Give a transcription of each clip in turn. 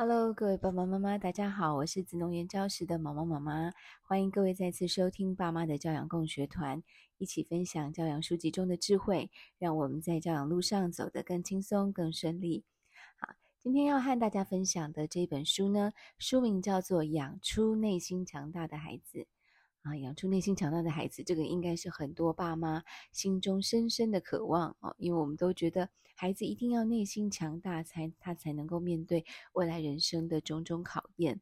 Hello，各位爸爸妈妈，大家好，我是紫农园教室的毛毛妈妈，欢迎各位再次收听爸妈的教养共学团，一起分享教养书籍中的智慧，让我们在教养路上走得更轻松、更顺利。好，今天要和大家分享的这本书呢，书名叫做《养出内心强大的孩子》。啊，养出内心强大的孩子，这个应该是很多爸妈心中深深的渴望哦，因为我们都觉得孩子一定要内心强大，才他才能够面对未来人生的种种考验。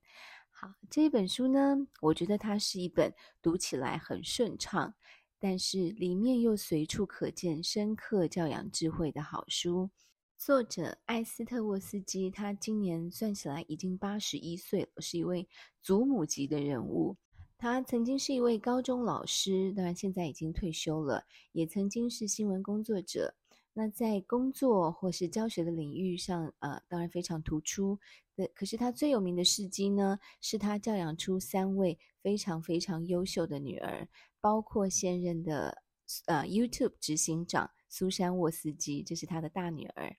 好，这一本书呢，我觉得它是一本读起来很顺畅，但是里面又随处可见深刻教养智慧的好书。作者艾斯特沃斯基，他今年算起来已经八十一岁了，是一位祖母级的人物。他曾经是一位高中老师，当然现在已经退休了。也曾经是新闻工作者。那在工作或是教学的领域上，呃，当然非常突出。的，可是他最有名的事迹呢，是他教养出三位非常非常优秀的女儿，包括现任的呃 YouTube 执行长苏珊沃斯基，这是他的大女儿。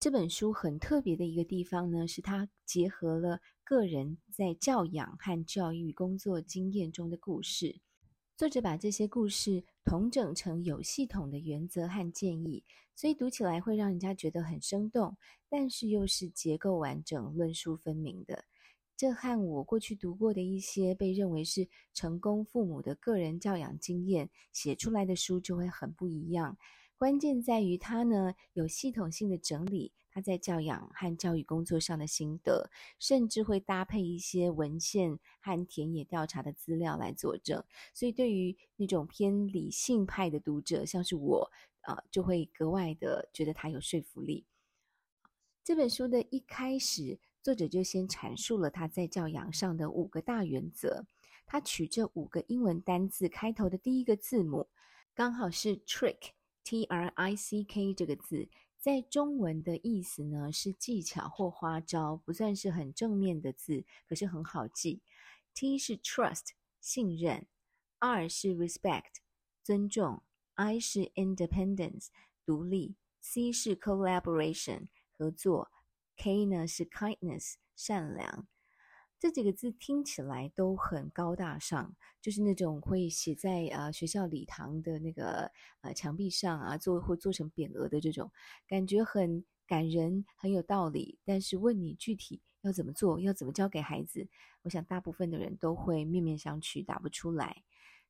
这本书很特别的一个地方呢，是他结合了。个人在教养和教育工作经验中的故事，作者把这些故事统整成有系统的原则和建议，所以读起来会让人家觉得很生动，但是又是结构完整、论述分明的。这和我过去读过的一些被认为是成功父母的个人教养经验写出来的书就会很不一样。关键在于它呢，有系统性的整理。他在教养和教育工作上的心得，甚至会搭配一些文献和田野调查的资料来佐证。所以，对于那种偏理性派的读者，像是我，啊、就会格外的觉得他有说服力。这本书的一开始，作者就先阐述了他在教养上的五个大原则。他取这五个英文单字开头的第一个字母，刚好是 trick，T-R-I-C-K 这个字。在中文的意思呢，是技巧或花招，不算是很正面的字，可是很好记。T 是 trust 信任，R 是 respect 尊重，I 是 independence 独立，C 是 collaboration 合作，K 呢是 kindness 善良。这几个字听起来都很高大上，就是那种会写在啊学校礼堂的那个呃墙壁上啊，做会做成匾额的这种，感觉很感人，很有道理。但是问你具体要怎么做，要怎么教给孩子，我想大部分的人都会面面相觑，答不出来。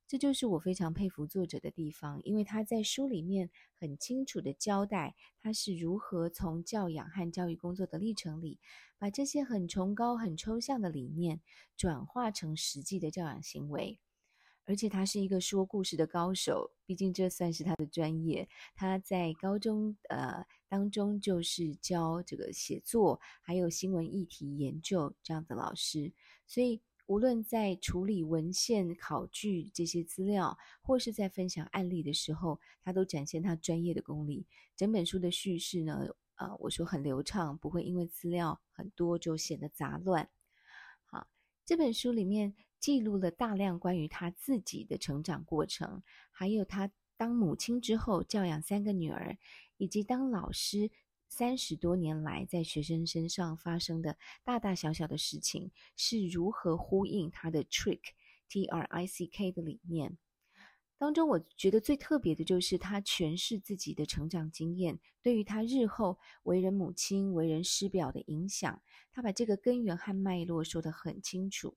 这就是我非常佩服作者的地方，因为他在书里面很清楚地交代他是如何从教养和教育工作的历程里，把这些很崇高、很抽象的理念转化成实际的教养行为。而且他是一个说故事的高手，毕竟这算是他的专业。他在高中呃当中就是教这个写作，还有新闻议题研究这样的老师，所以。无论在处理文献考据这些资料，或是在分享案例的时候，他都展现他专业的功力。整本书的叙事呢，呃，我说很流畅，不会因为资料很多就显得杂乱。好，这本书里面记录了大量关于他自己的成长过程，还有他当母亲之后教养三个女儿，以及当老师。三十多年来，在学生身上发生的大大小小的事情，是如何呼应他的 trick T R I C K 的理念？当中，我觉得最特别的就是他诠释自己的成长经验，对于他日后为人母亲、为人师表的影响，他把这个根源和脉络说得很清楚。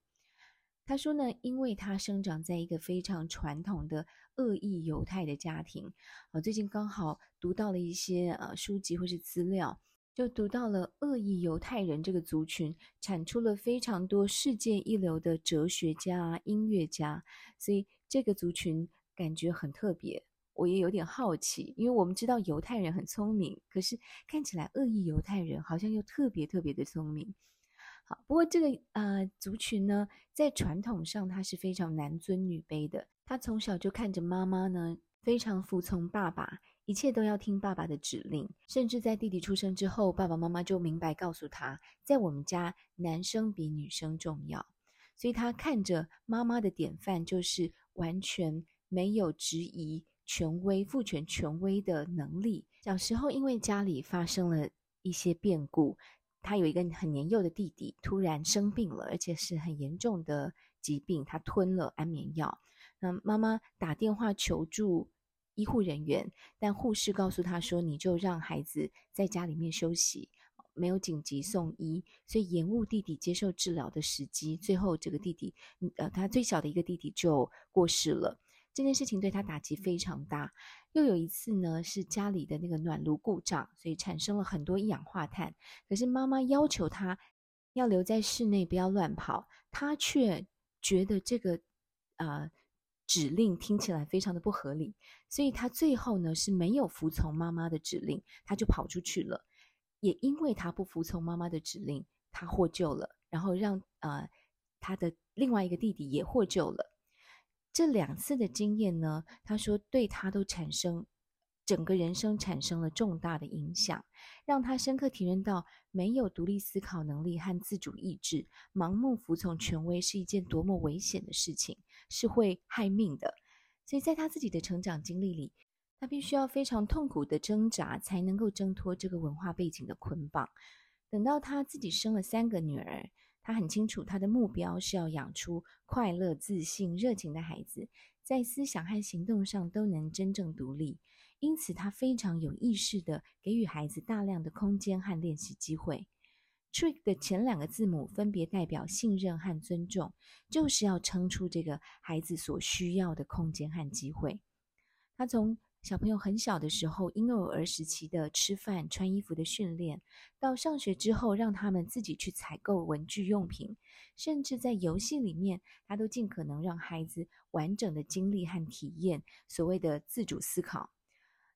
他说呢，因为他生长在一个非常传统的恶意犹太的家庭，啊，最近刚好读到了一些呃书籍或是资料，就读到了恶意犹太人这个族群产出了非常多世界一流的哲学家、音乐家，所以这个族群感觉很特别。我也有点好奇，因为我们知道犹太人很聪明，可是看起来恶意犹太人好像又特别特别的聪明。好，不过这个呃族群呢，在传统上他是非常男尊女卑的。他从小就看着妈妈呢，非常服从爸爸，一切都要听爸爸的指令。甚至在弟弟出生之后，爸爸妈妈就明白告诉他，在我们家男生比女生重要。所以他看着妈妈的典范，就是完全没有质疑权威、父权权威的能力。小时候因为家里发生了一些变故。他有一个很年幼的弟弟，突然生病了，而且是很严重的疾病，他吞了安眠药。那妈妈打电话求助医护人员，但护士告诉他说：“你就让孩子在家里面休息，没有紧急送医，所以延误弟弟接受治疗的时机。最后，这个弟弟，呃，他最小的一个弟弟就过世了。这件事情对他打击非常大。又有一次呢，是家里的那个暖炉故障，所以产生了很多一氧化碳。可是妈妈要求他要留在室内，不要乱跑，他却觉得这个，呃。”指令听起来非常的不合理，所以他最后呢是没有服从妈妈的指令，他就跑出去了。也因为他不服从妈妈的指令，他获救了，然后让呃他的另外一个弟弟也获救了。这两次的经验呢，他说对他都产生。整个人生产生了重大的影响，让他深刻体认到，没有独立思考能力和自主意志，盲目服从权威是一件多么危险的事情，是会害命的。所以在他自己的成长经历里，他必须要非常痛苦的挣扎，才能够挣脱这个文化背景的捆绑。等到他自己生了三个女儿，他很清楚他的目标是要养出快乐、自信、热情的孩子，在思想和行动上都能真正独立。因此，他非常有意识地给予孩子大量的空间和练习机会。Trick 的前两个字母分别代表信任和尊重，就是要撑出这个孩子所需要的空间和机会。他从小朋友很小的时候，婴幼儿时期的吃饭、穿衣服的训练，到上学之后让他们自己去采购文具用品，甚至在游戏里面，他都尽可能让孩子完整的经历和体验所谓的自主思考。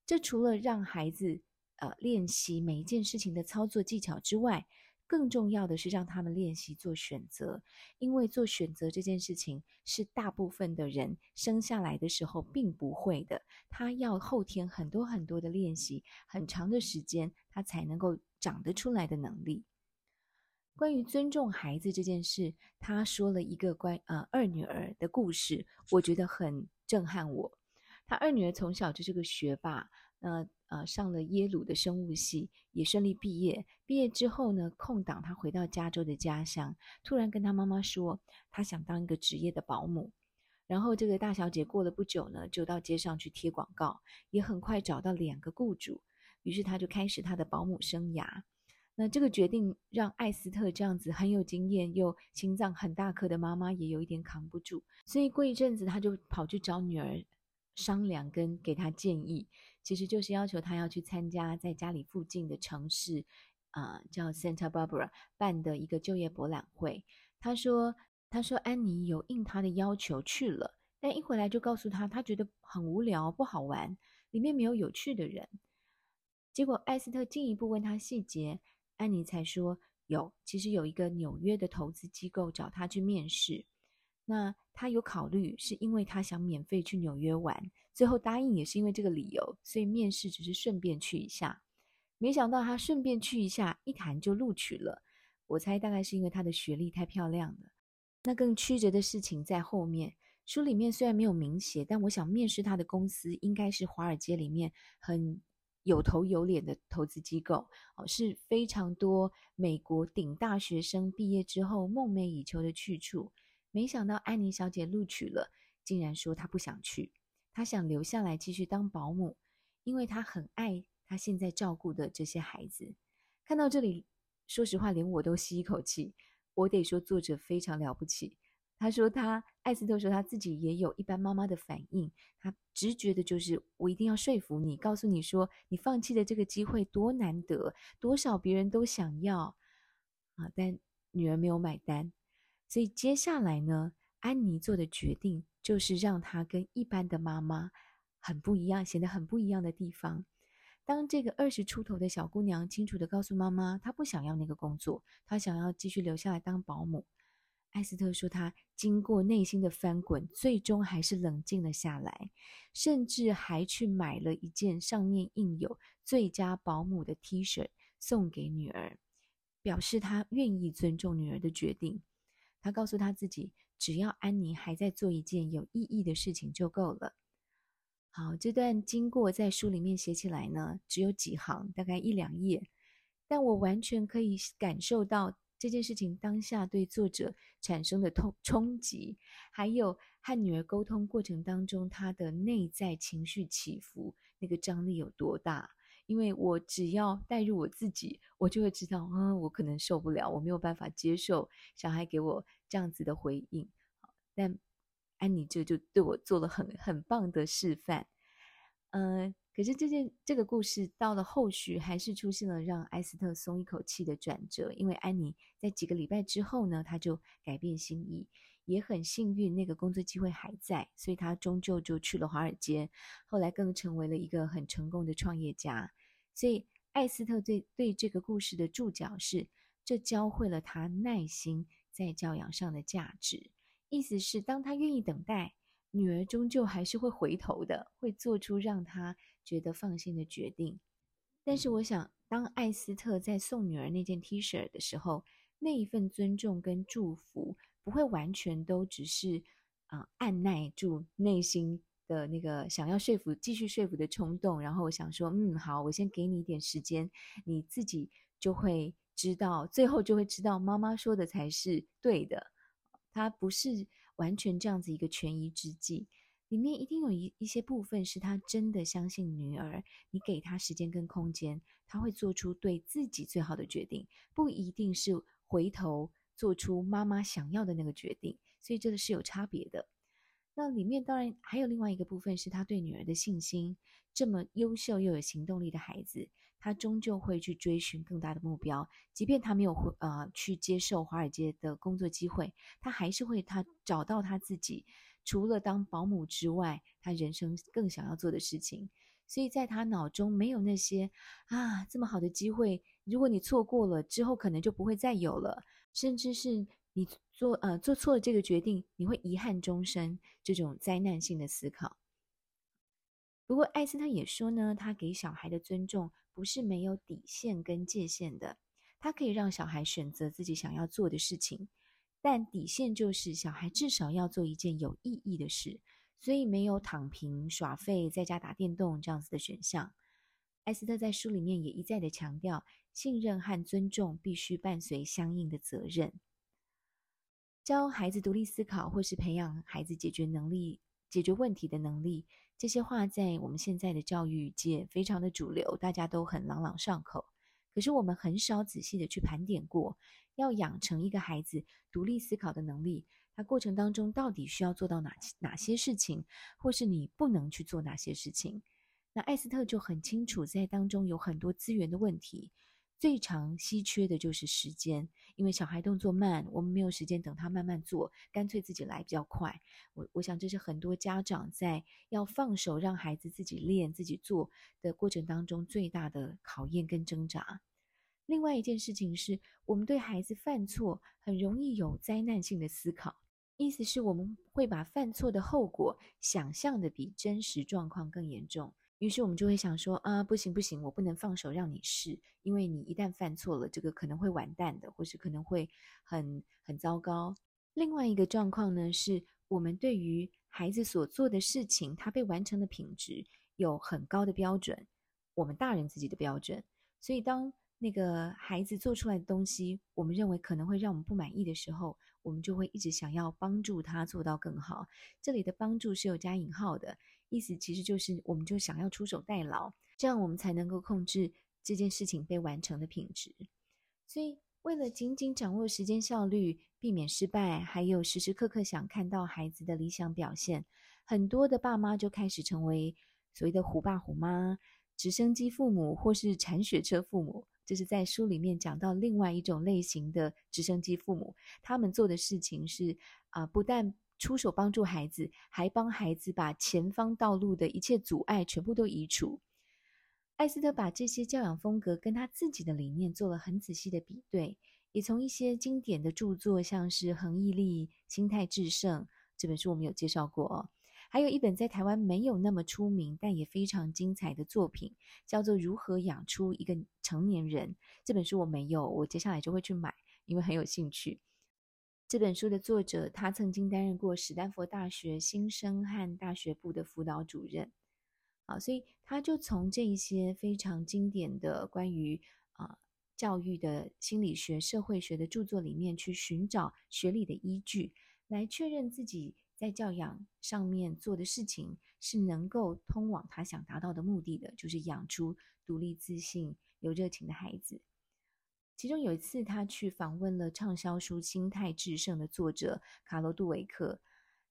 这除了让孩子呃练习每一件事情的操作技巧之外，更重要的是让他们练习做选择，因为做选择这件事情是大部分的人生下来的时候并不会的，他要后天很多很多的练习，很长的时间，他才能够长得出来的能力。关于尊重孩子这件事，他说了一个关呃二女儿的故事，我觉得很震撼我。他二女儿从小就是个学霸，呃呃，上了耶鲁的生物系，也顺利毕业。毕业之后呢，空档他回到加州的家乡，突然跟他妈妈说，他想当一个职业的保姆。然后这个大小姐过了不久呢，就到街上去贴广告，也很快找到两个雇主，于是他就开始他的保姆生涯。那这个决定让艾斯特这样子很有经验又心脏很大颗的妈妈也有一点扛不住，所以过一阵子他就跑去找女儿。商量跟给他建议，其实就是要求他要去参加在家里附近的城市，啊、呃，叫 Santa Barbara 办的一个就业博览会。他说，他说安妮有应他的要求去了，但一回来就告诉他，他觉得很无聊，不好玩，里面没有有趣的人。结果艾斯特进一步问他细节，安妮才说有，其实有一个纽约的投资机构找他去面试。那他有考虑，是因为他想免费去纽约玩，最后答应也是因为这个理由，所以面试只是顺便去一下。没想到他顺便去一下，一谈就录取了。我猜大概是因为他的学历太漂亮了。那更曲折的事情在后面，书里面虽然没有明写，但我想面试他的公司应该是华尔街里面很有头有脸的投资机构哦，是非常多美国顶大学生毕业之后梦寐以求的去处。没想到安妮小姐录取了，竟然说她不想去，她想留下来继续当保姆，因为她很爱她现在照顾的这些孩子。看到这里，说实话，连我都吸一口气。我得说，作者非常了不起。他说他，艾斯特说他自己也有一般妈妈的反应，他直觉的就是我一定要说服你，告诉你说你放弃的这个机会多难得，多少别人都想要啊，但女儿没有买单。所以接下来呢，安妮做的决定就是让她跟一般的妈妈很不一样，显得很不一样的地方。当这个二十出头的小姑娘清楚地告诉妈妈，她不想要那个工作，她想要继续留下来当保姆。艾斯特说，她经过内心的翻滚，最终还是冷静了下来，甚至还去买了一件上面印有“最佳保姆”的 T 恤送给女儿，表示她愿意尊重女儿的决定。她告诉她自己，只要安妮还在做一件有意义的事情就够了。好，这段经过在书里面写起来呢，只有几行，大概一两页，但我完全可以感受到这件事情当下对作者产生的痛冲击，还有和女儿沟通过程当中她的内在情绪起伏，那个张力有多大。因为我只要带入我自己，我就会知道，嗯，我可能受不了，我没有办法接受小孩给我这样子的回应。但安妮这就对我做了很很棒的示范。嗯、可是这件这个故事到了后续，还是出现了让埃斯特松一口气的转折。因为安妮在几个礼拜之后呢，她就改变心意。也很幸运，那个工作机会还在，所以他终究就去了华尔街，后来更成为了一个很成功的创业家。所以艾斯特对对这个故事的注脚是：这教会了他耐心在教养上的价值。意思是，当他愿意等待，女儿终究还是会回头的，会做出让他觉得放心的决定。但是，我想，当艾斯特在送女儿那件 T 恤的时候，那一份尊重跟祝福。不会完全都只是啊、按捺住内心的那个想要说服、继续说服的冲动，然后我想说，嗯，好，我先给你一点时间，你自己就会知道，最后就会知道妈妈说的才是对的。他不是完全这样子一个权宜之计，里面一定有一一些部分是他真的相信女儿，你给他时间跟空间，他会做出对自己最好的决定，不一定是回头。做出妈妈想要的那个决定，所以这个是有差别的。那里面当然还有另外一个部分，是他对女儿的信心。这么优秀又有行动力的孩子，他终究会去追寻更大的目标。即便他没有呃去接受华尔街的工作机会，他还是会他找到他自己除了当保姆之外，他人生更想要做的事情。所以在他脑中没有那些啊这么好的机会，如果你错过了之后，可能就不会再有了。甚至是你做呃做错了这个决定，你会遗憾终身，这种灾难性的思考。不过艾斯特也说呢，他给小孩的尊重不是没有底线跟界限的，他可以让小孩选择自己想要做的事情，但底线就是小孩至少要做一件有意义的事，所以没有躺平耍废在家打电动这样子的选项。艾斯特在书里面也一再的强调。信任和尊重必须伴随相应的责任。教孩子独立思考，或是培养孩子解决能力、解决问题的能力，这些话在我们现在的教育界非常的主流，大家都很朗朗上口。可是我们很少仔细的去盘点过，要养成一个孩子独立思考的能力，他过程当中到底需要做到哪哪些事情，或是你不能去做哪些事情？那艾斯特就很清楚，在当中有很多资源的问题。最常稀缺的就是时间，因为小孩动作慢，我们没有时间等他慢慢做，干脆自己来比较快。我我想这是很多家长在要放手让孩子自己练、自己做的过程当中最大的考验跟挣扎。另外一件事情是，我们对孩子犯错很容易有灾难性的思考，意思是我们会把犯错的后果想象的比真实状况更严重。于是我们就会想说啊，不行不行，我不能放手让你试，因为你一旦犯错了，这个可能会完蛋的，或是可能会很很糟糕。另外一个状况呢，是我们对于孩子所做的事情，他被完成的品质有很高的标准，我们大人自己的标准。所以当那个孩子做出来的东西，我们认为可能会让我们不满意的时候，我们就会一直想要帮助他做到更好。这里的帮助是有加引号的。意思其实就是，我们就想要出手代劳，这样我们才能够控制这件事情被完成的品质。所以，为了紧紧掌握时间效率，避免失败，还有时时刻刻想看到孩子的理想表现，很多的爸妈就开始成为所谓的“虎爸虎妈”、直升机父母或是铲雪车父母。这是在书里面讲到另外一种类型的直升机父母，他们做的事情是啊、不但出手帮助孩子，还帮孩子把前方道路的一切阻碍全部都移除。艾斯特把这些教养风格跟他自己的理念做了很仔细的比对，也从一些经典的著作，像是《恒毅力》《心态致胜》这本书我们有介绍过哦，还有一本在台湾没有那么出名，但也非常精彩的作品，叫做《如何养出一个成年人》。这本书我没有，我接下来就会去买，因为很有兴趣。这本书的作者，他曾经担任过史丹佛大学新生和大学部的辅导主任，啊，所以他就从这一些非常经典的关于啊教育的心理学、社会学的著作里面去寻找学理的依据，来确认自己在教养上面做的事情是能够通往他想达到的目的的，就是养出独立、自信、有热情的孩子。其中有一次，他去访问了畅销书《心态致胜》的作者卡罗·杜维克。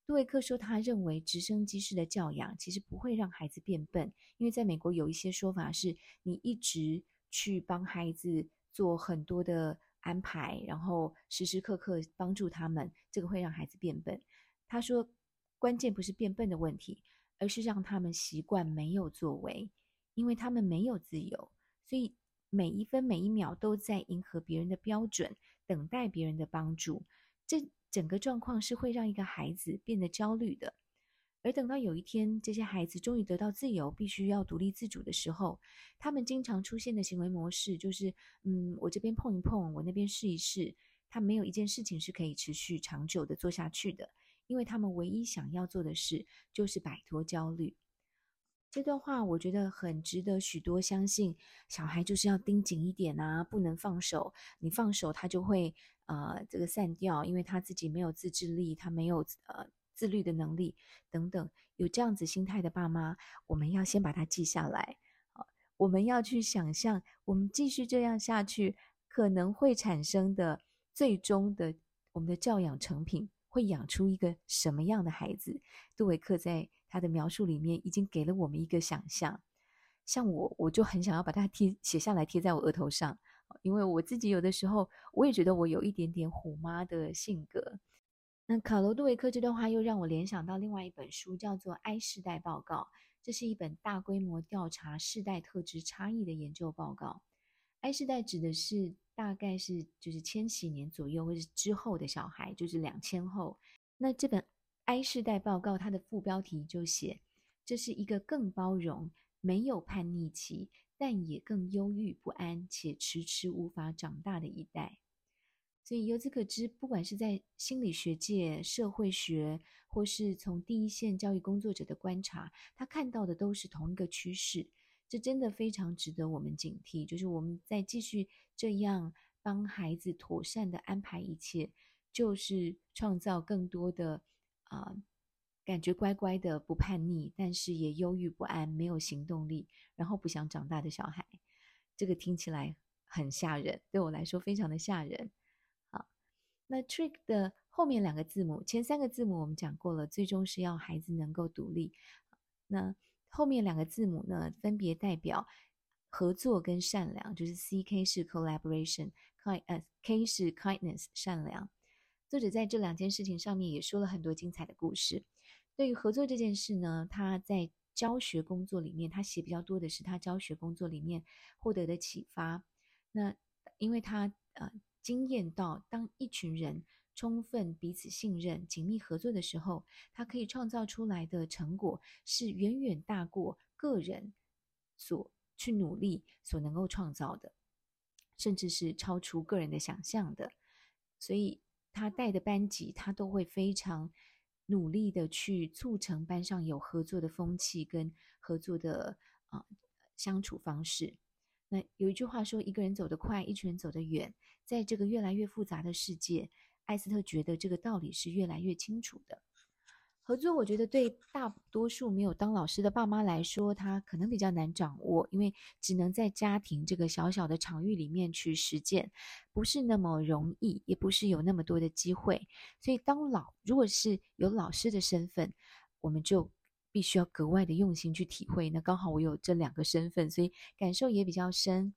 杜维克说，他认为直升机式的教养其实不会让孩子变笨，因为在美国有一些说法是，你一直去帮孩子做很多的安排，然后时时刻刻帮助他们，这个会让孩子变笨。他说，关键不是变笨的问题，而是让他们习惯没有作为，因为他们没有自由，所以每一分每一秒都在迎合别人的标准，等待别人的帮助。这整个状况是会让一个孩子变得焦虑的。而等到有一天，这些孩子终于得到自由，必须要独立自主的时候，他们经常出现的行为模式就是：嗯，我这边碰一碰，我那边试一试。他没有一件事情是可以持续长久的做下去的，因为他们唯一想要做的事就是摆脱焦虑。这段话我觉得很值得许多相信。小孩就是要盯紧一点啊，不能放手。你放手，他就会呃这个散掉，因为他自己没有自制力，他没有呃。自律的能力等等，有这样子心态的爸妈，我们要先把它记下来。好，我们要去想象，我们继续这样下去，可能会产生的最终的我们的教养成品，会养出一个什么样的孩子？杜维克在他的描述里面已经给了我们一个想象。像我，我就很想要把它贴写下来，贴在我额头上，因为我自己有的时候，我也觉得我有一点点虎妈的性格。那卡罗杜维克这段话又让我联想到另外一本书，叫做《I 世代报告》。这是一本大规模调查世代特质差异的研究报告。I 世代指的是大概是就是千禧年左右或是之后的小孩，就是两千后。那这本 I 世代报告，它的副标题就写：这是一个更包容、没有叛逆期，但也更忧郁不安且迟迟无法长大的一代。所以由此可知，不管是在心理学界、社会学，或是从第一线教育工作者的观察，他看到的都是同一个趋势。这真的非常值得我们警惕。就是我们在继续这样帮孩子妥善的安排一切，就是创造更多的啊、感觉乖乖的、不叛逆，但是也忧郁不安、没有行动力，然后不想长大的小孩。这个听起来很吓人，对我来说非常的吓人。啊那 trick 的后面两个字母，前三个字母我们讲过了，最终是要孩子能够独立。那后面两个字母呢，分别代表合作跟善良，就是 C K 是 collaboration，K 呃 K 是 kindness 善良。作者在这两件事情上面也说了很多精彩的故事。对于合作这件事呢，他在教学工作里面，他写比较多的是他教学工作里面获得的启发。那因为他呃。经验到，当一群人充分彼此信任、紧密合作的时候，他可以创造出来的成果是远远大过个人所去努力所能够创造的，甚至是超出个人的想象的。所以，他带的班级，他都会非常努力的去促成班上有合作的风气跟合作的啊相处方式。那有一句话说：“一个人走得快，一群人走得远。”在这个越来越复杂的世界，艾斯特觉得这个道理是越来越清楚的。合作，我觉得对大多数没有当老师的爸妈来说，他可能比较难掌握，因为只能在家庭这个小小的场域里面去实践，不是那么容易，也不是有那么多的机会。所以，当老如果是有老师的身份，我们就。必须要格外的用心去体会。那刚好我有这两个身份，所以感受也比较深。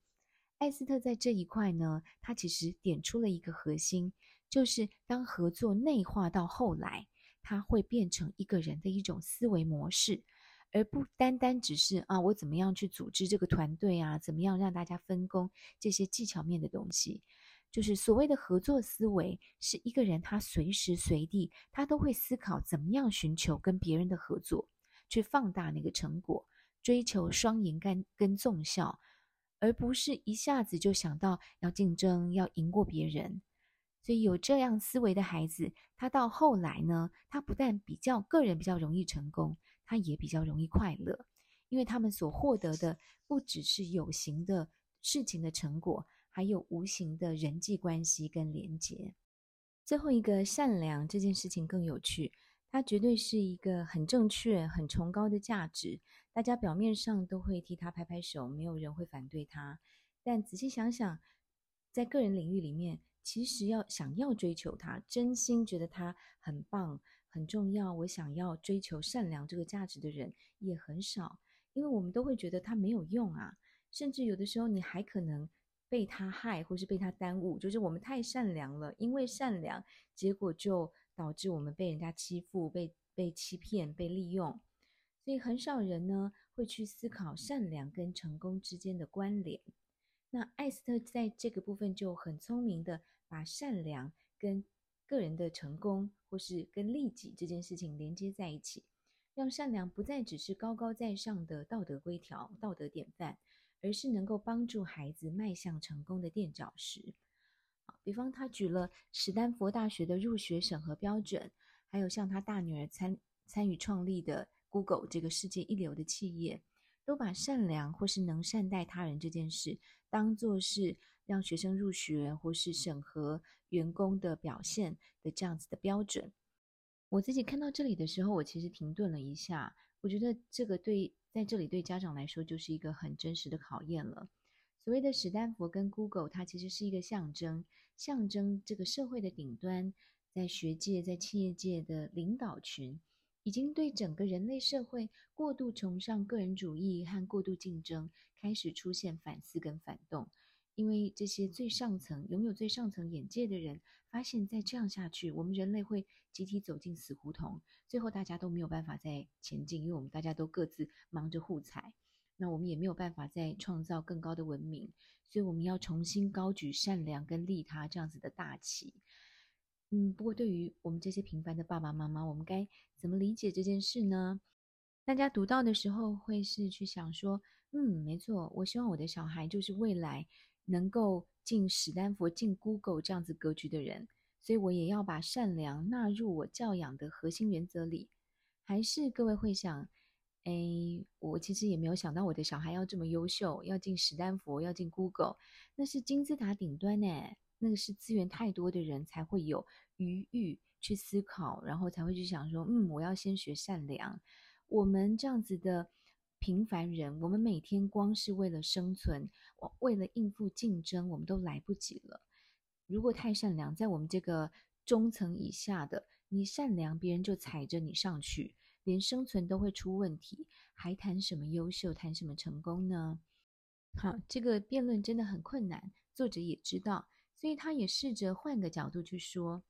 艾斯特在这一块呢，他其实点出了一个核心，就是当合作内化到后来，它会变成一个人的一种思维模式，而不单单只是啊，我怎么样去组织这个团队啊，怎么样让大家分工这些技巧面的东西。就是所谓的合作思维，是一个人他随时随地他都会思考怎么样寻求跟别人的合作。去放大那个成果，追求双赢跟跟纵效，而不是一下子就想到要竞争、要赢过别人。所以有这样思维的孩子，他到后来呢，他不但比较个人比较容易成功，他也比较容易快乐，因为他们所获得的不只是有形的事情的成果，还有无形的人际关系跟连结。最后一个善良这件事情更有趣，它绝对是一个很正确、很崇高的价值，大家表面上都会替他拍拍手，没有人会反对他。但仔细想想，在个人领域里面，其实要想要追求他，真心觉得他很棒、很重要，我想要追求善良这个价值的人也很少，因为我们都会觉得他没有用啊，甚至有的时候你还可能。被他害，或是被他耽误，就是我们太善良了，因为善良，结果就导致我们被人家欺负、被被欺骗、被利用。所以很少人呢会去思考善良跟成功之间的关联。那艾斯特在这个部分就很聪明的把善良跟个人的成功，或是跟利己这件事情连接在一起，让善良不再只是高高在上的道德规条、道德典范。而是能够帮助孩子迈向成功的垫脚石。比方他举了史丹佛大学的入学审核标准，还有像他大女儿参参与创立的 Google 这个世界一流的企业，都把善良或是能善待他人这件事，当作是让学生入学或是审核员工的表现的这样子的标准。我自己看到这里的时候，我其实停顿了一下，我觉得这个对。在这里，对家长来说就是一个很真实的考验了。所谓的史丹佛跟 Google，它其实是一个象征，象征这个社会的顶端，在学界、在企业界的领导群，已经对整个人类社会过度崇尚个人主义和过度竞争，开始出现反思跟反动。因为这些最上层、拥有最上层眼界的人，发现再这样下去，我们人类会集体走进死胡同，最后大家都没有办法再前进，因为我们大家都各自忙着互踩，那我们也没有办法再创造更高的文明，所以我们要重新高举善良跟利他这样子的大旗。嗯，不过对于我们这些平凡的爸爸妈妈，我们该怎么理解这件事呢？大家读到的时候会是去想说，嗯，没错，我希望我的小孩就是未来能够进史丹佛、进 Google 这样子格局的人。所以我也要把善良纳入我教养的核心原则里，还是各位会想，哎，我其实也没有想到我的小孩要这么优秀，要进史丹佛，要进 Google，那是金字塔顶端呢，那个是资源太多的人才会有余裕去思考，然后才会去想说，嗯，我要先学善良。我们这样子的平凡人，我们每天光是为了生存，为了应付竞争，我们都来不及了。如果太善良，在我们这个中层以下的，你善良，别人就踩着你上去，连生存都会出问题，还谈什么优秀，谈什么成功呢？好，这个辩论真的很困难，作者也知道，所以他也试着换个角度去说。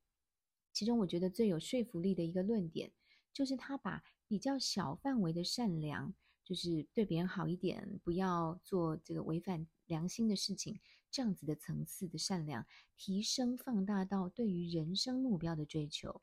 其中我觉得最有说服力的一个论点，就是他把比较小范围的善良，就是对别人好一点，不要做这个违反良心的事情。这样子的层次的善良，提升放大到对于人生目标的追求。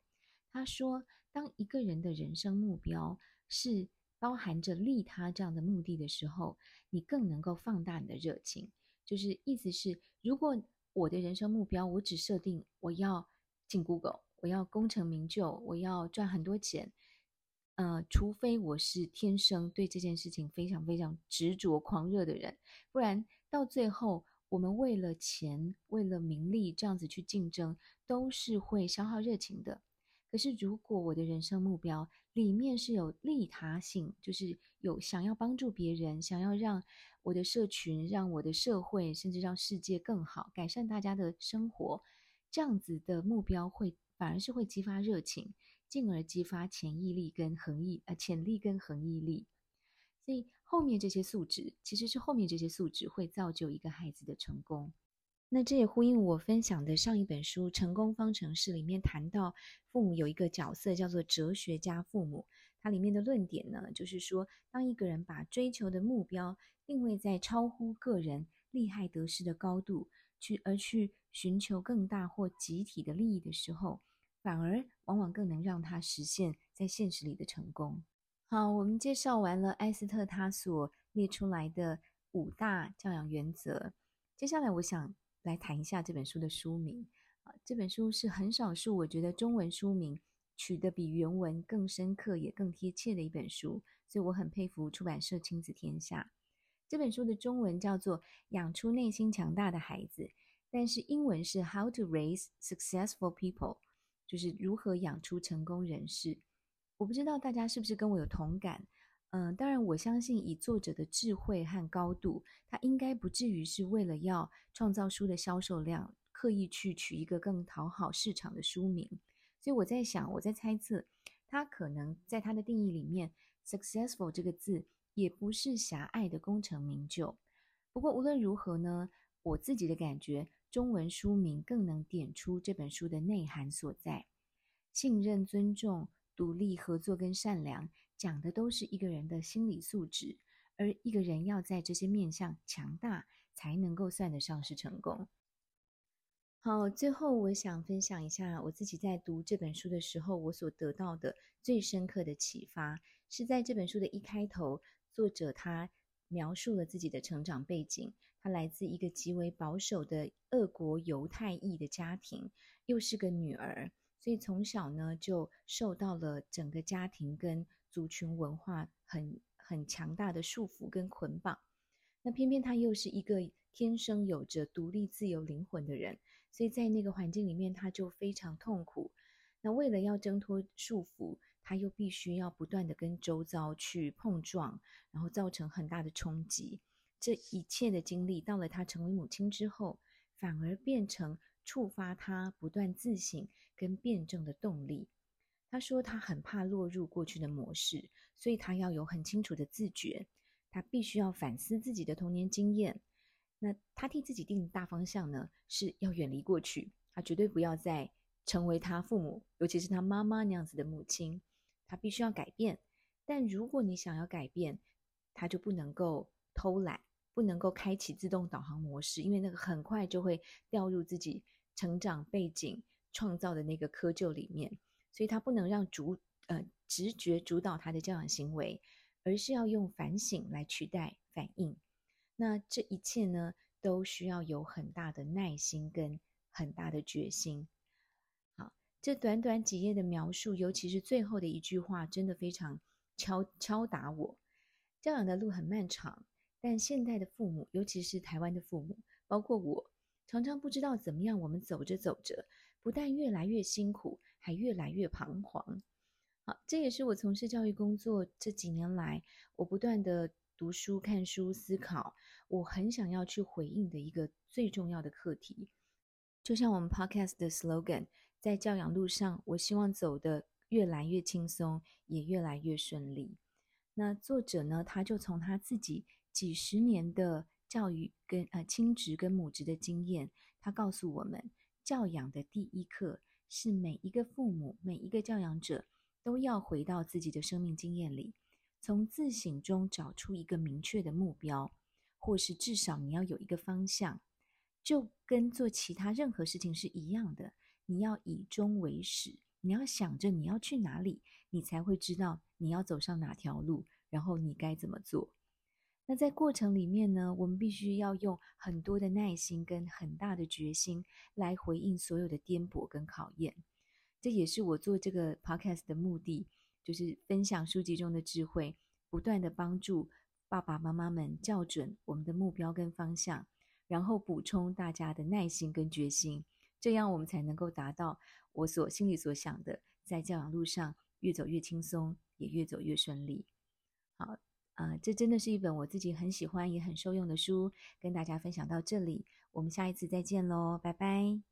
他说，当一个人的人生目标是包含着利他这样的目的的时候，你更能够放大你的热情。就是意思是，如果我的人生目标我只设定我要进 Google，我要功成名就，我要赚很多钱，呃，除非我是天生对这件事情非常非常执着狂热的人，不然到最后。我们为了钱，为了名利，这样子去竞争，都是会消耗热情的。可是，如果我的人生目标里面是有利他性，就是有想要帮助别人，想要让我的社群、让我的社会，甚至让世界更好，改善大家的生活，这样子的目标会反而是会激发热情，进而激发潜毅力跟恒毅，呃，潜力跟恒毅力。所以。后面这些素质，其实是后面这些素质会造就一个孩子的成功。那这也呼应我分享的上一本书《成功方程式》里面谈到，父母有一个角色叫做哲学家父母。它里面的论点呢，就是说，当一个人把追求的目标定位在超乎个人利害得失的高度，去而去寻求更大或集体的利益的时候，反而往往更能让他实现在现实里的成功。好，我们介绍完了艾斯特他所列出来的五大教养原则。接下来，我想来谈一下这本书的书名。啊，这本书是很少数，我觉得中文书名取得比原文更深刻也更贴切的一本书，所以我很佩服出版社亲子天下。这本书的中文叫做《养出内心强大的孩子》，但是英文是《How to Raise Successful People》，就是如何养出成功人士。我不知道大家是不是跟我有同感？嗯，当然，我相信以作者的智慧和高度，他应该不至于是为了要创造书的销售量，刻意去取一个更讨好市场的书名。所以我在想，我在猜测，他可能在他的定义里面，“successful” 这个字也不是狭隘的功成名就。不过无论如何呢，我自己的感觉，中文书名更能点出这本书的内涵所在：信任、尊重。独立、合作跟善良，讲的都是一个人的心理素质，而一个人要在这些面向强大，才能够算得上是成功。好，最后我想分享一下我自己在读这本书的时候，我所得到的最深刻的启发，是在这本书的一开头，作者他描述了自己的成长背景，他来自一个极为保守的俄国犹太裔的家庭，又是个女儿。所以从小呢，就受到了整个家庭跟族群文化很很强大的束缚跟捆绑。那偏偏他又是一个天生有着独立自由灵魂的人，所以在那个环境里面，他就非常痛苦。那为了要挣脱束缚，他又必须要不断的跟周遭去碰撞，然后造成很大的冲击。这一切的经历，到了他成为母亲之后，反而变成触发他不断自省跟辩证的动力。他说他很怕落入过去的模式，所以他要有很清楚的自觉。他必须要反思自己的童年经验。那他替自己定的大方向呢，是要远离过去。他绝对不要再成为他父母，尤其是他妈妈那样子的母亲。他必须要改变。但如果你想要改变，他就不能够偷懒。不能够开启自动导航模式，因为那个很快就会掉入自己成长背景创造的那个窠臼里面，所以他不能让主呃直觉主导他的教养行为，而是要用反省来取代反应。那这一切呢，都需要有很大的耐心跟很大的决心。好，这短短几页的描述，尤其是最后的一句话，真的非常敲敲打我。教养的路很漫长。但现代的父母，尤其是台湾的父母，包括我，常常不知道怎么样。我们走着走着，不但越来越辛苦，还越来越彷徨。好，这也是我从事教育工作这几年来，我不断的读书、看书、思考，我很想要去回应的一个最重要的课题。就像我们 Podcast 的 slogan，在教养路上，我希望走得越来越轻松，也越来越顺利。那作者呢，他就从他自己。几十年的教育跟呃亲职跟母职的经验，他告诉我们，教养的第一课是每一个父母、每一个教养者都要回到自己的生命经验里，从自省中找出一个明确的目标，或是至少你要有一个方向，就跟做其他任何事情是一样的，你要以终为始，你要想着你要去哪里，你才会知道你要走上哪条路，然后你该怎么做。那在过程里面呢，我们必须要用很多的耐心跟很大的决心来回应所有的颠簸跟考验。这也是我做这个 podcast 的目的，就是分享书籍中的智慧，不断的帮助爸爸妈妈们校准我们的目标跟方向，然后补充大家的耐心跟决心，这样我们才能够达到我所心里所想的，在教养路上越走越轻松，也越走越顺利。好。啊、这真的是一本我自己很喜欢也很受用的书，跟大家分享到这里，我们下一次再见喽，拜拜。